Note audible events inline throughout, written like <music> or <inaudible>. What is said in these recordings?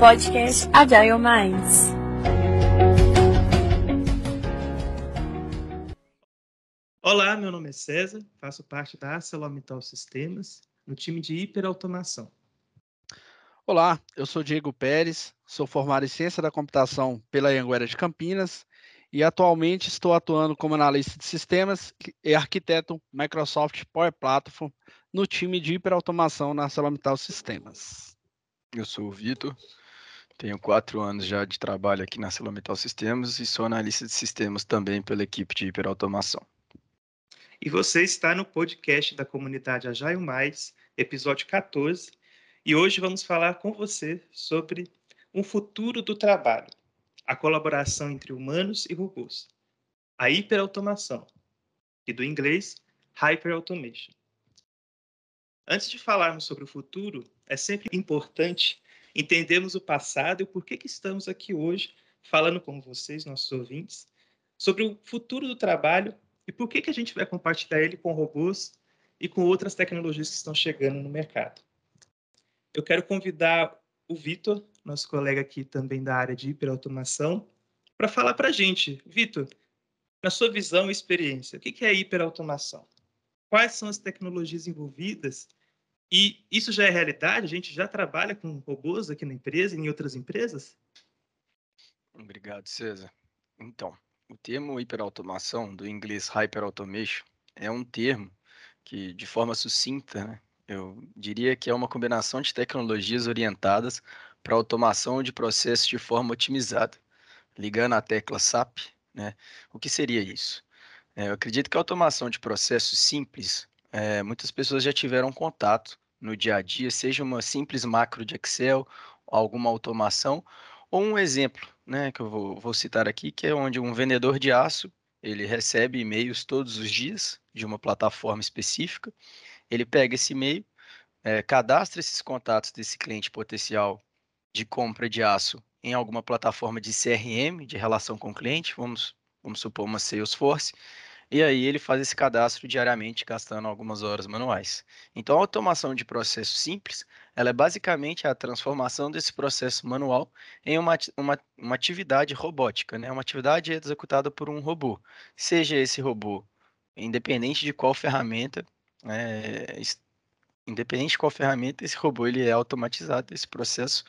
podcast Agile Minds. Olá, meu nome é César, faço parte da ArcelorMittal Sistemas, no time de hiperautomação. Olá, eu sou Diego Pérez, sou formado em Ciência da Computação pela Anguera de Campinas e atualmente estou atuando como analista de sistemas e arquiteto Microsoft Power Platform no time de hiperautomação na ArcelorMittal Sistemas. Eu sou o Vitor, tenho quatro anos já de trabalho aqui na ArcelorMittal Sistemas e sou analista de sistemas também pela equipe de hiperautomação. E você está no podcast da comunidade Agile Mais, episódio 14, e hoje vamos falar com você sobre um futuro do trabalho, a colaboração entre humanos e robôs, a hiperautomação, e do inglês Hyperautomation. Antes de falarmos sobre o futuro, é sempre importante entendermos o passado e o porquê que estamos aqui hoje falando com vocês, nossos ouvintes, sobre o futuro do trabalho e por que, que a gente vai compartilhar ele com robôs e com outras tecnologias que estão chegando no mercado. Eu quero convidar o Vitor, nosso colega aqui também da área de hiperautomação, para falar para a gente. Vitor, na sua visão e experiência, o que é hiperautomação? Quais são as tecnologias envolvidas? E isso já é realidade? A gente já trabalha com robôs aqui na empresa e em outras empresas? Obrigado, César. Então, o termo hiperautomação, do inglês hyperautomation, é um termo que, de forma sucinta, né, eu diria que é uma combinação de tecnologias orientadas para automação de processos de forma otimizada. Ligando a tecla SAP, né? O que seria isso? É, eu acredito que a automação de processos simples, é, muitas pessoas já tiveram contato no dia a dia, seja uma simples macro de Excel, alguma automação, ou um exemplo, né, que eu vou, vou citar aqui, que é onde um vendedor de aço ele recebe e-mails todos os dias de uma plataforma específica ele pega esse e-mail, é, cadastra esses contatos desse cliente potencial de compra de aço em alguma plataforma de CRM, de relação com o cliente, vamos, vamos supor uma Salesforce, e aí ele faz esse cadastro diariamente, gastando algumas horas manuais. Então, a automação de processo simples, ela é basicamente a transformação desse processo manual em uma, uma, uma atividade robótica, né? uma atividade executada por um robô. Seja esse robô, independente de qual ferramenta é, independente de qual ferramenta, esse robô ele é automatizado, esse processo.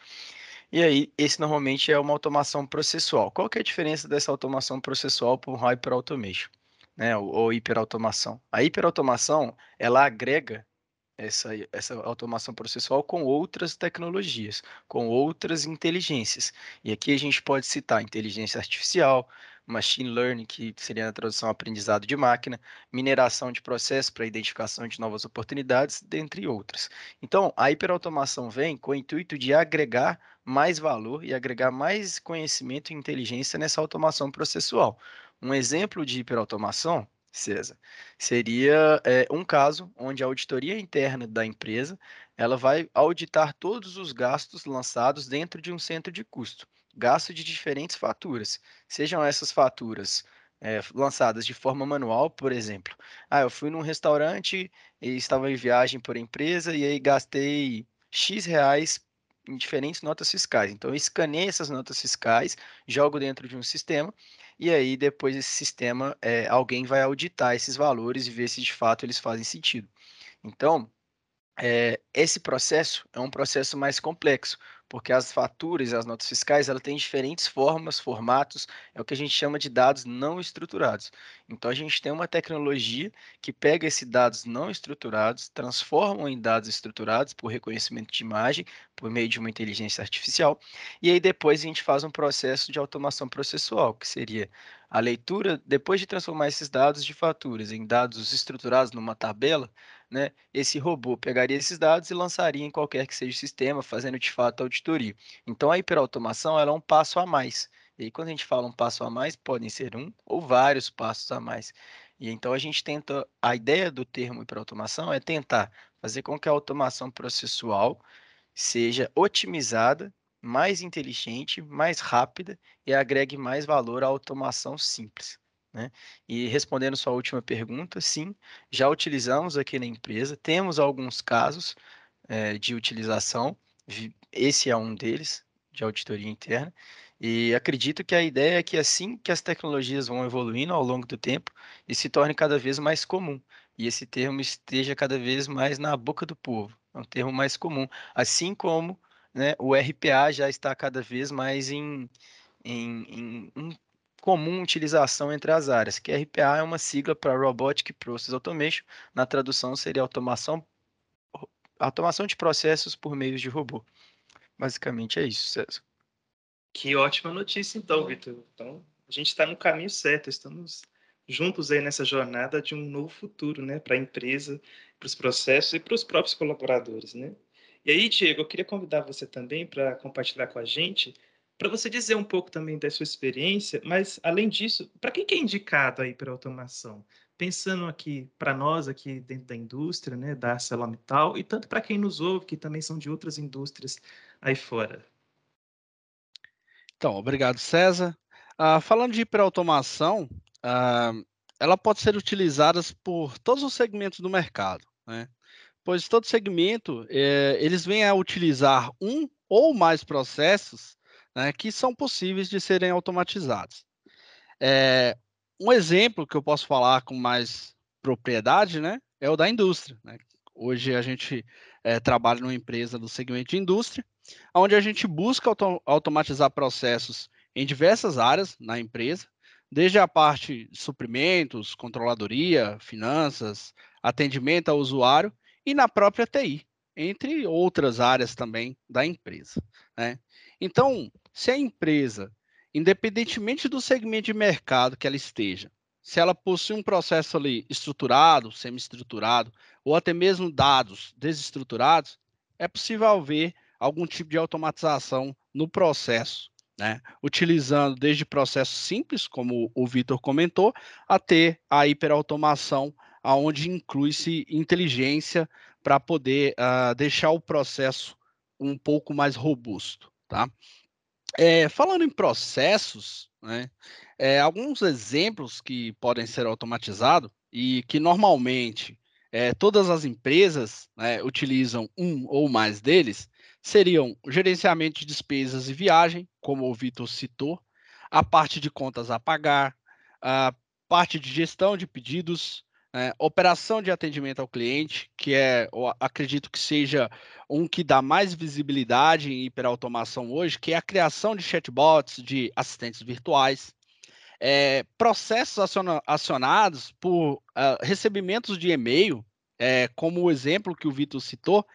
E aí, esse normalmente é uma automação processual. Qual que é a diferença dessa automação processual para o Hyper Automation, né, ou, ou hiperautomação? A hiperautomação, ela agrega essa, essa automação processual com outras tecnologias, com outras inteligências. E aqui a gente pode citar inteligência artificial, machine learning, que seria a tradução aprendizado de máquina, mineração de processo para identificação de novas oportunidades, dentre outras. Então, a hiperautomação vem com o intuito de agregar mais valor e agregar mais conhecimento e inteligência nessa automação processual. Um exemplo de hiperautomação César, seria é, um caso onde a auditoria interna da empresa ela vai auditar todos os gastos lançados dentro de um centro de custo gasto de diferentes faturas, sejam essas faturas é, lançadas de forma manual, por exemplo. Ah, eu fui num restaurante e estava em viagem por empresa e aí gastei X reais em diferentes notas fiscais. Então, eu escaneio essas notas fiscais, jogo dentro de um sistema e aí depois esse sistema, é, alguém vai auditar esses valores e ver se de fato eles fazem sentido. Então, é, esse processo é um processo mais complexo, porque as faturas as notas fiscais ela têm diferentes formas, formatos, é o que a gente chama de dados não estruturados. Então a gente tem uma tecnologia que pega esses dados não estruturados, transforma em dados estruturados por reconhecimento de imagem, por meio de uma inteligência artificial, e aí depois a gente faz um processo de automação processual, que seria a leitura, depois de transformar esses dados de faturas em dados estruturados numa tabela, né, esse robô pegaria esses dados e lançaria em qualquer que seja o sistema, fazendo de fato a auditoria. Então a hiperautomação ela é um passo a mais. E aí, quando a gente fala um passo a mais, podem ser um ou vários passos a mais. E então a gente tenta, a ideia do termo hiperautomação é tentar fazer com que a automação processual seja otimizada, mais inteligente, mais rápida e agregue mais valor à automação simples. Né? E respondendo sua última pergunta, sim, já utilizamos aqui na empresa, temos alguns casos é, de utilização, esse é um deles, de auditoria interna. E acredito que a ideia é que assim que as tecnologias vão evoluindo ao longo do tempo, isso se torne cada vez mais comum. E esse termo esteja cada vez mais na boca do povo. É um termo mais comum. Assim como né, o RPA já está cada vez mais em, em, em, em comum utilização entre as áreas, que RPA é uma sigla para Robotic Process Automation, na tradução seria automação, automação de processos por meio de robô. Basicamente é isso, César. Que ótima notícia, então, Vitor. Então, a gente está no caminho certo, estamos juntos aí nessa jornada de um novo futuro, né, para a empresa, para os processos e para os próprios colaboradores, né? E aí, Diego, eu queria convidar você também para compartilhar com a gente para você dizer um pouco também da sua experiência, mas além disso, para quem que é indicado aí para automação? Pensando aqui para nós aqui dentro da indústria, né, da ArcelorMittal, e tanto para quem nos ouve, que também são de outras indústrias aí fora. Então, obrigado, César. Uh, falando de hiperautomação, uh, ela pode ser utilizada por todos os segmentos do mercado, né? pois todo segmento eh, eles vêm a utilizar um ou mais processos né, que são possíveis de serem automatizados. É, um exemplo que eu posso falar com mais propriedade né, é o da indústria. Né? Hoje a gente é, trabalha numa empresa do segmento de indústria, onde a gente busca auto automatizar processos em diversas áreas na empresa, desde a parte de suprimentos, controladoria, finanças, atendimento ao usuário e na própria TI, entre outras áreas também da empresa. Né? Então, se a empresa, independentemente do segmento de mercado que ela esteja, se ela possui um processo ali estruturado, semi-estruturado, ou até mesmo dados desestruturados, é possível haver algum tipo de automatização no processo, né? Utilizando desde processos simples, como o Vitor comentou, até a hiperautomação, aonde inclui-se inteligência para poder uh, deixar o processo um pouco mais robusto, tá? É, falando em processos, né, é, alguns exemplos que podem ser automatizados e que normalmente é, todas as empresas né, utilizam um ou mais deles seriam o gerenciamento de despesas e viagem, como o Vitor citou, a parte de contas a pagar, a parte de gestão de pedidos, é, operação de atendimento ao cliente, que é, acredito que seja um que dá mais visibilidade em hiperautomação hoje, que é a criação de chatbots, de assistentes virtuais, é, processos acionados por uh, recebimentos de e-mail, é, como o exemplo que o Vitor citou,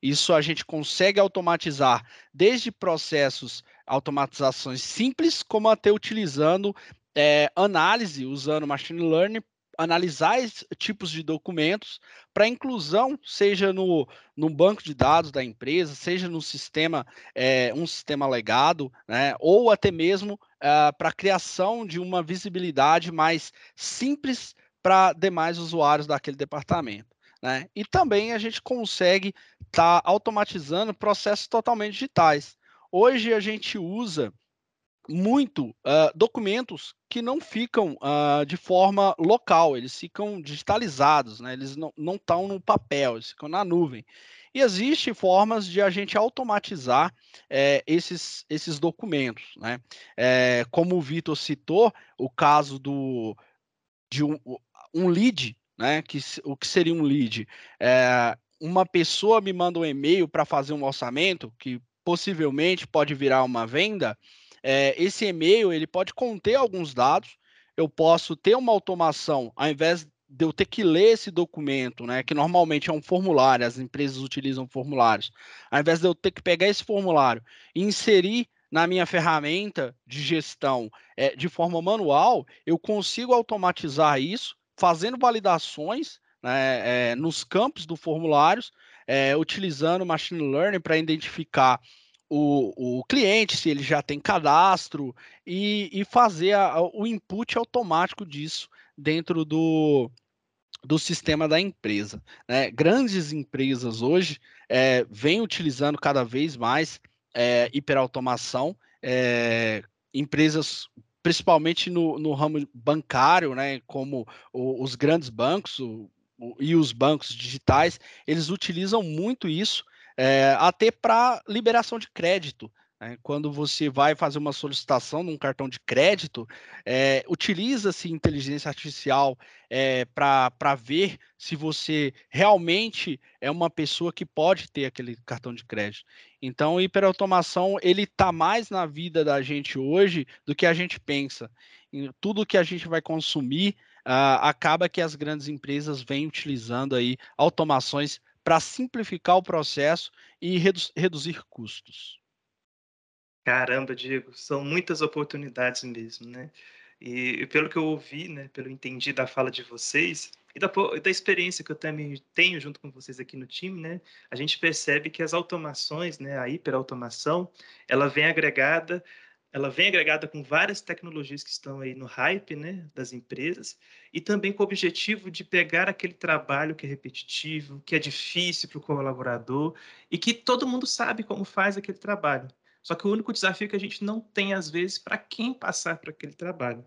isso a gente consegue automatizar desde processos, automatizações simples, como até utilizando é, análise, usando machine learning analisar tipos de documentos para inclusão, seja no, no banco de dados da empresa, seja no sistema, é, um sistema legado, né, ou até mesmo é, para a criação de uma visibilidade mais simples para demais usuários daquele departamento. Né? E também a gente consegue estar tá automatizando processos totalmente digitais. Hoje a gente usa muito uh, documentos que não ficam uh, de forma local, eles ficam digitalizados, né? eles não estão no papel, eles ficam na nuvem. E existem formas de a gente automatizar é, esses, esses documentos. Né? É, como o Vitor citou, o caso do, de um, um lead, né? que, o que seria um lead? É, uma pessoa me manda um e-mail para fazer um orçamento, que possivelmente pode virar uma venda, é, esse e-mail ele pode conter alguns dados. Eu posso ter uma automação, ao invés de eu ter que ler esse documento, né, que normalmente é um formulário, as empresas utilizam formulários, ao invés de eu ter que pegar esse formulário e inserir na minha ferramenta de gestão é, de forma manual, eu consigo automatizar isso, fazendo validações né, é, nos campos do formulários, é, utilizando machine learning para identificar o, o cliente, se ele já tem cadastro, e, e fazer a, o input automático disso dentro do, do sistema da empresa. Né? Grandes empresas hoje é, vêm utilizando cada vez mais é, hiperautomação, é, empresas principalmente no, no, ramo bancário, né, como o, os grandes bancos o, o, e os bancos digitais, eles utilizam muito isso é, até para liberação de crédito. Né? Quando você vai fazer uma solicitação num cartão de crédito, é, utiliza-se inteligência artificial é, para ver se você realmente é uma pessoa que pode ter aquele cartão de crédito. Então, hiperautomação ele está mais na vida da gente hoje do que a gente pensa. Em tudo que a gente vai consumir, uh, acaba que as grandes empresas vêm utilizando aí automações para simplificar o processo e redu reduzir custos. Caramba, Diego, são muitas oportunidades mesmo, né? E, pelo que eu ouvi, né, pelo entendi da fala de vocês e da, da experiência que eu também tenho junto com vocês aqui no time, né, a gente percebe que as automações, né, a hiperautomação, ela vem agregada, ela vem agregada com várias tecnologias que estão aí no hype, né, das empresas e também com o objetivo de pegar aquele trabalho que é repetitivo, que é difícil para o colaborador e que todo mundo sabe como faz aquele trabalho. Só que o único desafio é que a gente não tem, às vezes, para quem passar por aquele trabalho.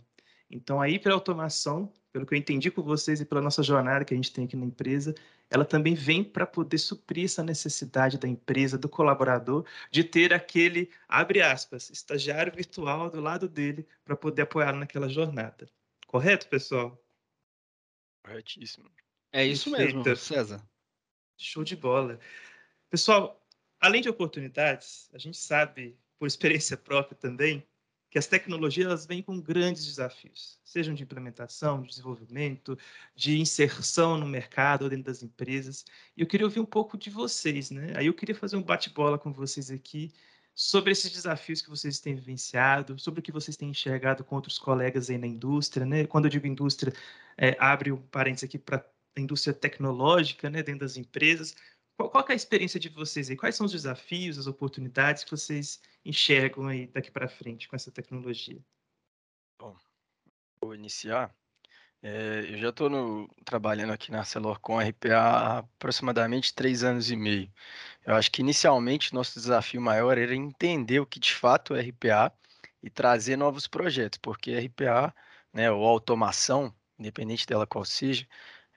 Então, a hiperautomação, pelo que eu entendi com vocês e pela nossa jornada que a gente tem aqui na empresa, ela também vem para poder suprir essa necessidade da empresa, do colaborador, de ter aquele, abre aspas, estagiário virtual do lado dele para poder apoiá-lo naquela jornada. Correto, pessoal? Corretíssimo. É isso Perfeito. mesmo, César. Show de bola. Pessoal, além de oportunidades, a gente sabe, por experiência própria também, que as tecnologias elas vêm com grandes desafios, sejam de implementação, de desenvolvimento, de inserção no mercado dentro das empresas. E eu queria ouvir um pouco de vocês, né? Aí eu queria fazer um bate-bola com vocês aqui sobre esses desafios que vocês têm vivenciado, sobre o que vocês têm enxergado com outros colegas aí na indústria, né? Quando eu digo indústria, é, abre um parênteses aqui para a indústria tecnológica, né, dentro das empresas, qual, qual é a experiência de vocês aí? Quais são os desafios, as oportunidades que vocês enxergam aí daqui para frente com essa tecnologia? Bom, vou iniciar. É, eu já estou trabalhando aqui na Celor com RPA há aproximadamente três anos e meio. Eu acho que inicialmente nosso desafio maior era entender o que de fato é RPA e trazer novos projetos, porque RPA, né, ou automação, independente dela qual seja,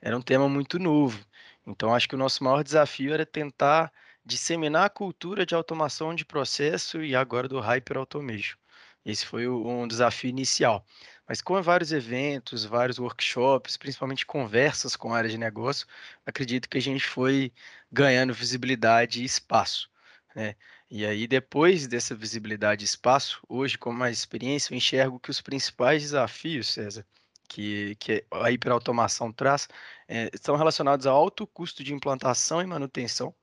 era um tema muito novo. Então, acho que o nosso maior desafio era tentar disseminar a cultura de automação de processo e agora do Hyper Automation. Esse foi um desafio inicial. Mas com vários eventos, vários workshops, principalmente conversas com a área de negócio, acredito que a gente foi ganhando visibilidade e espaço. Né? E aí, depois dessa visibilidade e espaço, hoje, com mais experiência, eu enxergo que os principais desafios, César, que, que a hiperautomação traz é, estão relacionados ao alto custo de implantação e manutenção,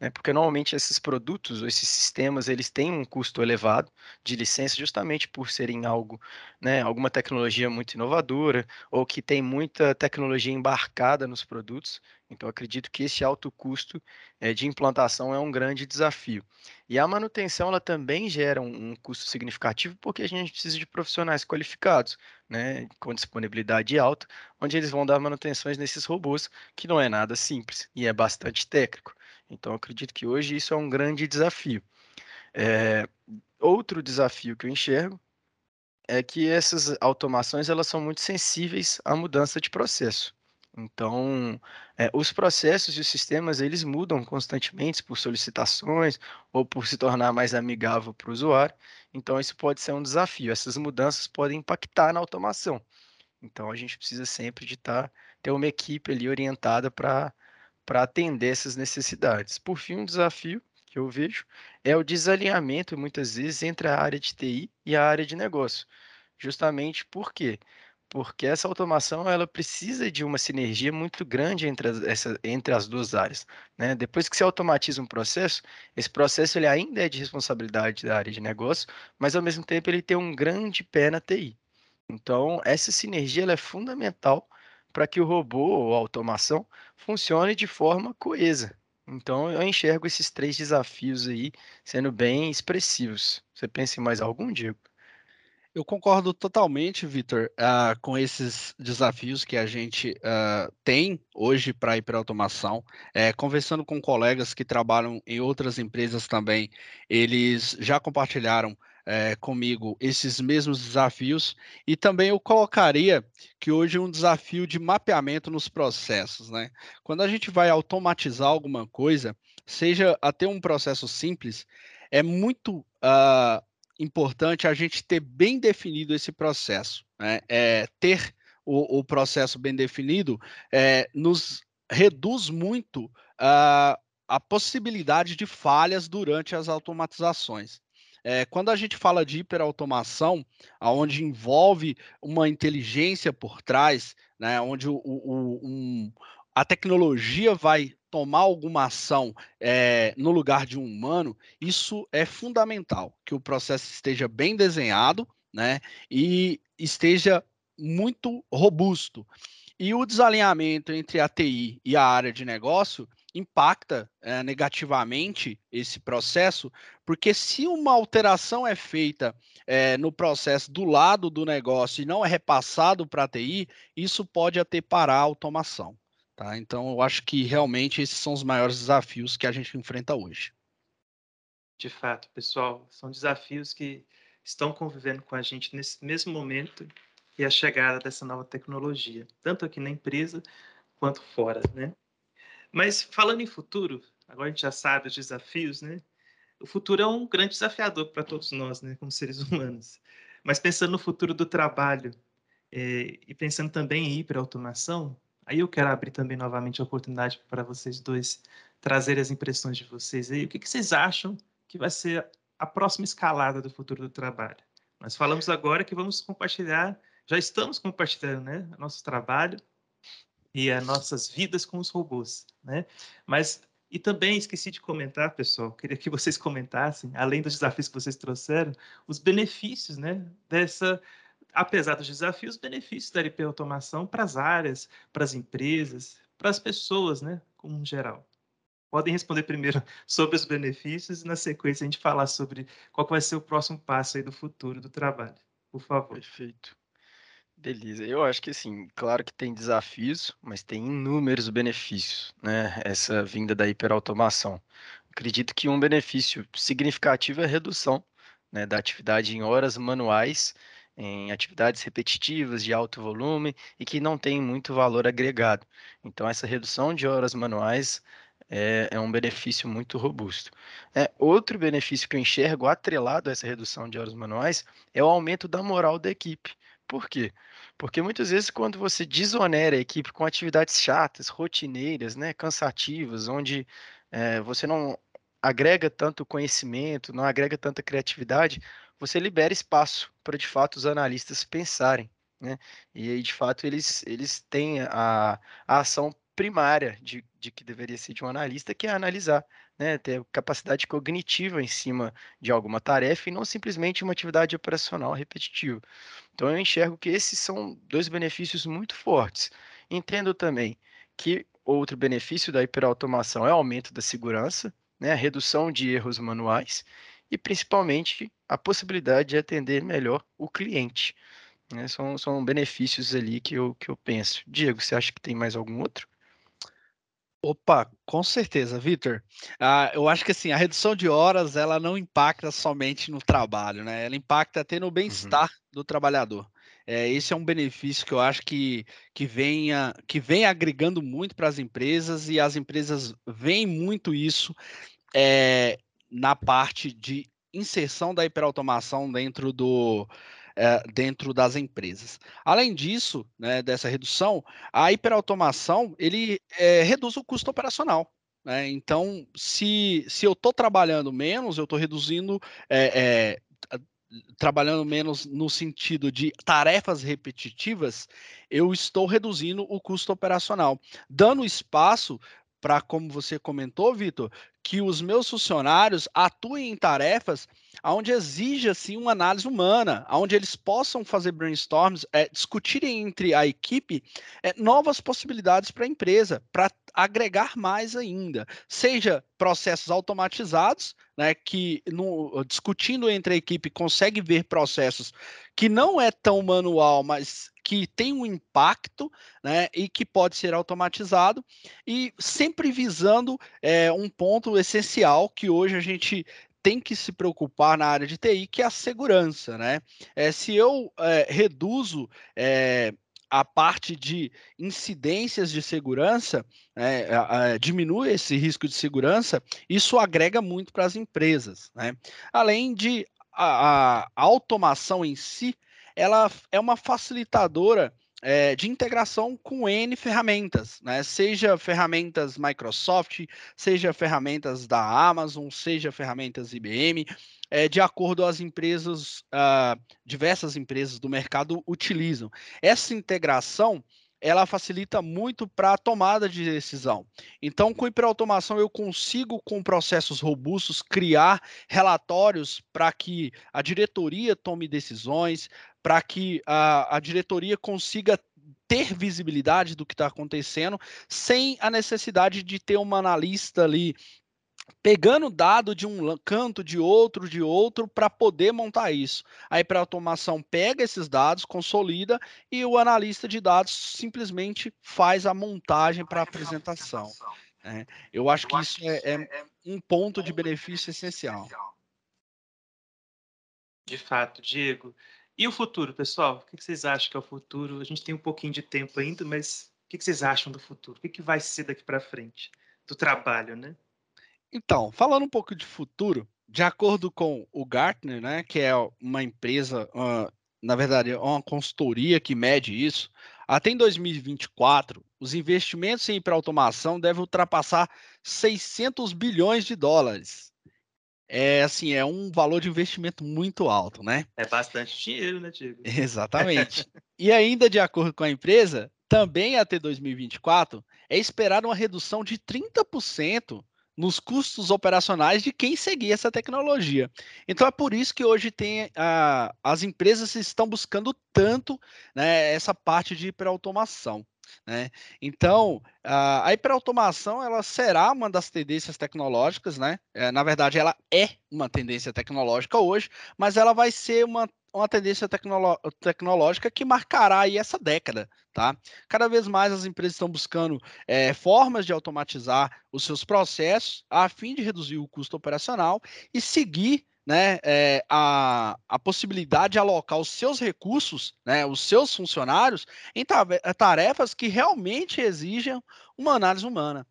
né, porque normalmente esses produtos, esses sistemas, eles têm um custo elevado de licença justamente por serem algo, né, alguma tecnologia muito inovadora ou que tem muita tecnologia embarcada nos produtos. Então, acredito que esse alto custo é, de implantação é um grande desafio. E a manutenção ela também gera um, um custo significativo porque a gente precisa de profissionais qualificados, né, com disponibilidade alta, onde eles vão dar manutenções nesses robôs, que não é nada simples e é bastante técnico. Então, acredito que hoje isso é um grande desafio. É, outro desafio que eu enxergo é que essas automações elas são muito sensíveis à mudança de processo. Então, é, os processos e os sistemas eles mudam constantemente por solicitações ou por se tornar mais amigável para o usuário. Então, isso pode ser um desafio. Essas mudanças podem impactar na automação. Então, a gente precisa sempre de tá, ter uma equipe ali orientada para para atender essas necessidades. Por fim, um desafio que eu vejo é o desalinhamento, muitas vezes, entre a área de TI e a área de negócio. Justamente porque porque essa automação ela precisa de uma sinergia muito grande entre as, essa, entre as duas áreas. Né? Depois que se automatiza um processo, esse processo ele ainda é de responsabilidade da área de negócio, mas ao mesmo tempo ele tem um grande pé na TI. Então, essa sinergia ela é fundamental para que o robô ou a automação funcione de forma coesa. Então, eu enxergo esses três desafios aí sendo bem expressivos. Você pensa em mais algum, Diego? Eu concordo totalmente, Vitor, uh, com esses desafios que a gente uh, tem hoje para a hiperautomação. É, conversando com colegas que trabalham em outras empresas também, eles já compartilharam é, comigo esses mesmos desafios e também eu colocaria que hoje é um desafio de mapeamento nos processos, né? Quando a gente vai automatizar alguma coisa, seja até um processo simples, é muito uh, importante a gente ter bem definido esse processo. Né? É, ter o, o, processo bem definido é, nos reduz muito a possibilidade de falhas durante as automatizações. É, quando a gente fala de hiperautomação, onde envolve uma inteligência por trás, né, onde o, o, um, a tecnologia vai tomar alguma ação é, no lugar de um humano, isso é fundamental, que o processo esteja bem desenhado né, e esteja muito robusto. E o desalinhamento entre a TI e a área de negócio impacta é, negativamente esse processo, porque se uma alteração é feita é, no processo do lado do negócio e não é repassado para a TI, isso pode até parar a automação. Tá? Então, eu acho que realmente esses são os maiores desafios que a gente enfrenta hoje. De fato, pessoal, são desafios que estão convivendo com a gente nesse mesmo momento e a chegada dessa nova tecnologia, tanto aqui na empresa quanto fora, né? Mas falando em futuro, agora a gente já sabe os desafios, né? O futuro é um grande desafiador para todos nós, né, como seres <laughs> humanos. Mas pensando no futuro do trabalho é, e pensando também em hiperautomação, aí eu quero abrir também novamente a oportunidade para vocês dois trazerem as impressões de vocês aí. O que, que vocês acham que vai ser a próxima escalada do futuro do trabalho? Nós falamos agora que vamos compartilhar, já estamos compartilhando, né, nosso trabalho e as nossas vidas com os robôs, né? Mas e também esqueci de comentar, pessoal, queria que vocês comentassem, além dos desafios que vocês trouxeram, os benefícios, né, dessa apesar dos desafios, os benefícios da LP automação para as áreas, para as empresas, para as pessoas, né, como geral. Podem responder primeiro <laughs> sobre os benefícios e na sequência a gente falar sobre qual vai ser o próximo passo aí do futuro do trabalho. Por favor. Perfeito. Beleza, eu acho que assim, claro que tem desafios, mas tem inúmeros benefícios, né? Essa vinda da hiperautomação. Acredito que um benefício significativo é a redução né, da atividade em horas manuais, em atividades repetitivas de alto volume e que não tem muito valor agregado. Então, essa redução de horas manuais é, é, um benefício muito robusto. É, outro benefício que eu enxergo atrelado a essa redução de horas manuais é o aumento da moral da equipe. Por quê? Porque muitas vezes quando você desonera a equipe com atividades chatas, rotineiras, né, cansativas, onde é, você não agrega tanto conhecimento, não agrega tanta criatividade, você libera espaço para de fato os analistas pensarem, né? E aí de fato eles eles têm a, a ação primária de, de que deveria ser de um analista, que é analisar, né, ter capacidade cognitiva em cima de alguma tarefa e não simplesmente uma atividade operacional repetitiva. Então eu enxergo que esses são dois benefícios muito fortes. Entendo também que outro benefício da hiperautomação é o aumento da segurança, né, redução de erros manuais e principalmente a possibilidade de atender melhor o cliente. Né, são, são benefícios ali que eu, que eu penso. Diego, você acha que tem mais algum outro? Opa, com certeza, Vitor. Ah, eu acho que assim, a redução de horas ela não impacta somente no trabalho, né? Ela impacta até no uhum. bem-estar uhum. do trabalhador. É, esse é um benefício que eu acho que, que, venha, que vem agregando muito para as empresas e as empresas veem muito isso é, na parte de inserção da hiperautomação dentro do, é, dentro das empresas. Além disso, né, dessa redução, a hiperautomação ele é, reduz o custo operacional. Né? Então, se, se eu estou trabalhando menos, eu estou reduzindo é, trabalhando menos no sentido de tarefas repetitivas, eu estou reduzindo o custo operacional, dando espaço para, como você comentou, Vitor, que os meus funcionários atuem em tarefas onde exige assim uma análise humana, onde eles possam fazer brainstorms, é, discutirem entre a equipe é, novas possibilidades para a empresa, para agregar mais ainda, seja processos automatizados, né, que no, discutindo entre a equipe consegue ver processos que não é tão manual, mas que tem um impacto, né, e que pode ser automatizado, e sempre visando é, um ponto essencial que hoje a gente tem que se preocupar na área de TI, que é a segurança, né? É, se eu é, reduzo a parte de incidências de segurança, né, diminui esse risco de segurança, isso agrega muito para as empresas. Né? Além de a, a automação em si, ela é uma facilitadora é, de integração com N ferramentas, né? Seja ferramentas Microsoft, seja ferramentas da Amazon, seja ferramentas IBM, é, de acordo as empresas, uh, diversas empresas do mercado utilizam. Essa integração ela facilita muito para a tomada de decisão. Então, com hiperautomação, eu consigo, com processos robustos, criar relatórios para que a diretoria tome decisões, para que a, a diretoria consiga ter visibilidade do que está acontecendo, sem a necessidade de ter uma analista ali pegando dado de um canto, de outro, de outro, para poder montar isso. Aí para automação pega esses dados, consolida e o analista de dados simplesmente faz a montagem para apresentação. É, eu acho que isso é, é um ponto de benefício essencial. De fato, Diego. E o futuro, pessoal? O que vocês acham que é o futuro? A gente tem um pouquinho de tempo ainda, mas o que vocês acham do futuro? O que vai ser daqui para frente? Do trabalho, né? Então, falando um pouco de futuro, de acordo com o Gartner, né, que é uma empresa, uma, na verdade, é uma consultoria que mede isso, até em 2024, os investimentos em hiperautomação devem ultrapassar 600 bilhões de dólares é assim, é um valor de investimento muito alto, né? É bastante dinheiro, né, Diego? <laughs> Exatamente. e ainda de acordo com a empresa, também até 2024 é esperada uma redução de 30% nos custos operacionais de quem seguir essa tecnologia. Então é por isso que hoje tem a, as empresas estão buscando tanto né, essa parte de hiperautomação. Né? Então, a hiperautomação ela será uma das tendências tecnológicas, né? É, na verdade, ela é uma tendência tecnológica hoje, mas ela vai ser uma, uma tendência tecnolo tecnológica que marcará aí essa década, tá? Cada vez mais as empresas estão buscando é, formas de automatizar os seus processos a fim de reduzir o custo operacional e seguir né, é, a, a possibilidade de alocar os seus recursos, né, os seus funcionários, em tarefas que realmente exigem uma análise humana.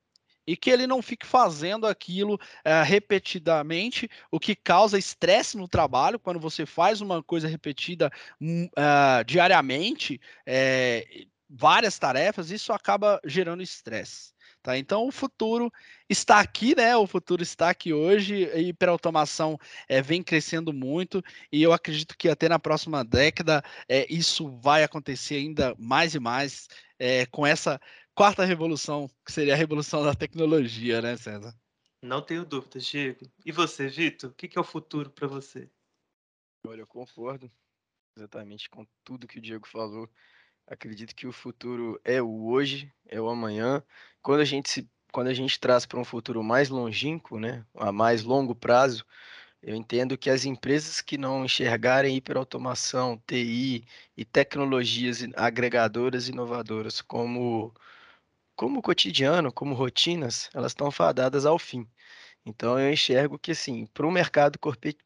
E que ele não fique fazendo aquilo é, repetidamente, o que causa estresse no trabalho. Quando você faz uma coisa repetida uh, diariamente, é, várias tarefas, isso acaba gerando estresse. Tá? Então o futuro está aqui, né? O futuro está aqui hoje. A hiperautomação é, vem crescendo muito e eu acredito que até na próxima década é, isso vai acontecer ainda mais e mais é, com essa quarta revolução, que seria a revolução da tecnologia, né, César? Não tenho dúvidas, Diego. E você, Vitor? O que é o futuro para você? Olha, eu concordo exatamente com tudo que o Diego falou. Acredito que o futuro é o hoje, é o amanhã. Quando a gente se, quando a gente traz para um futuro mais longínquo, né, a mais longo prazo, eu entendo que as empresas que não enxergarem hiperautomação, TI e tecnologias agregadoras inovadoras como como cotidiano, como rotinas, elas estão fadadas ao fim. Então eu enxergo que assim, para um mercado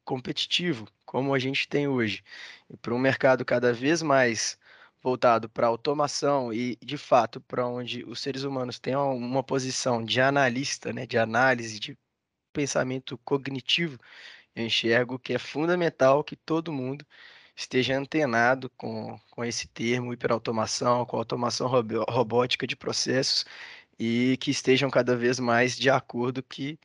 competitivo, como a gente tem hoje, e para um mercado cada vez mais voltado para automação e, de fato, para onde os seres humanos têm uma posição de analista, né, de análise, de pensamento cognitivo, eu enxergo que é fundamental que todo mundo esteja antenado com, com esse termo hiperautomação, com automação robótica de processos e que estejam cada vez mais de acordo que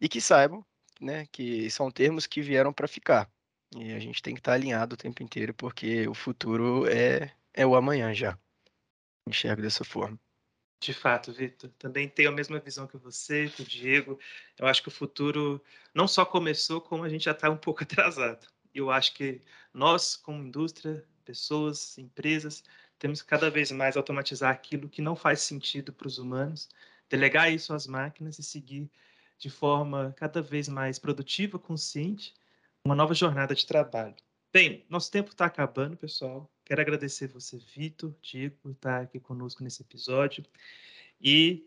e que saibam, né, que são termos que vieram para ficar. E a gente tem que estar alinhado o tempo inteiro porque o futuro é é o amanhã já. Enxergo dessa forma. De fato, Vitor. Também tenho a mesma visão que você, que o Diego. Eu acho que o futuro não só começou, como a gente já está um pouco <laughs> atrasado. Eu acho que nós, como indústria, pessoas, empresas, temos que cada vez mais automatizar aquilo que não faz sentido para os humanos, delegar isso às máquinas e seguir de forma cada vez mais produtiva, consciente, uma nova jornada de trabalho. Bem, nosso tempo está acabando, pessoal. Quero agradecer você, Vitor, Diego, por estar aqui conosco nesse episódio. E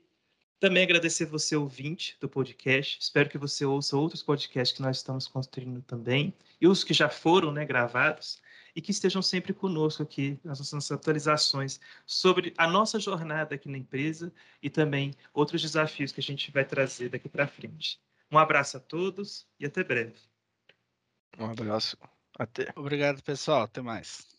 Também agradecer você, ouvinte do podcast. Espero que você ouça outros podcasts que nós estamos construindo também, e os que já foram né, gravados, e que estejam sempre conosco aqui nas nossas atualizações sobre a nossa jornada aqui na empresa e também outros desafios que a gente vai trazer daqui para frente. Um abraço a todos e até breve. Um abraço. Até. Obrigado, pessoal. Até mais.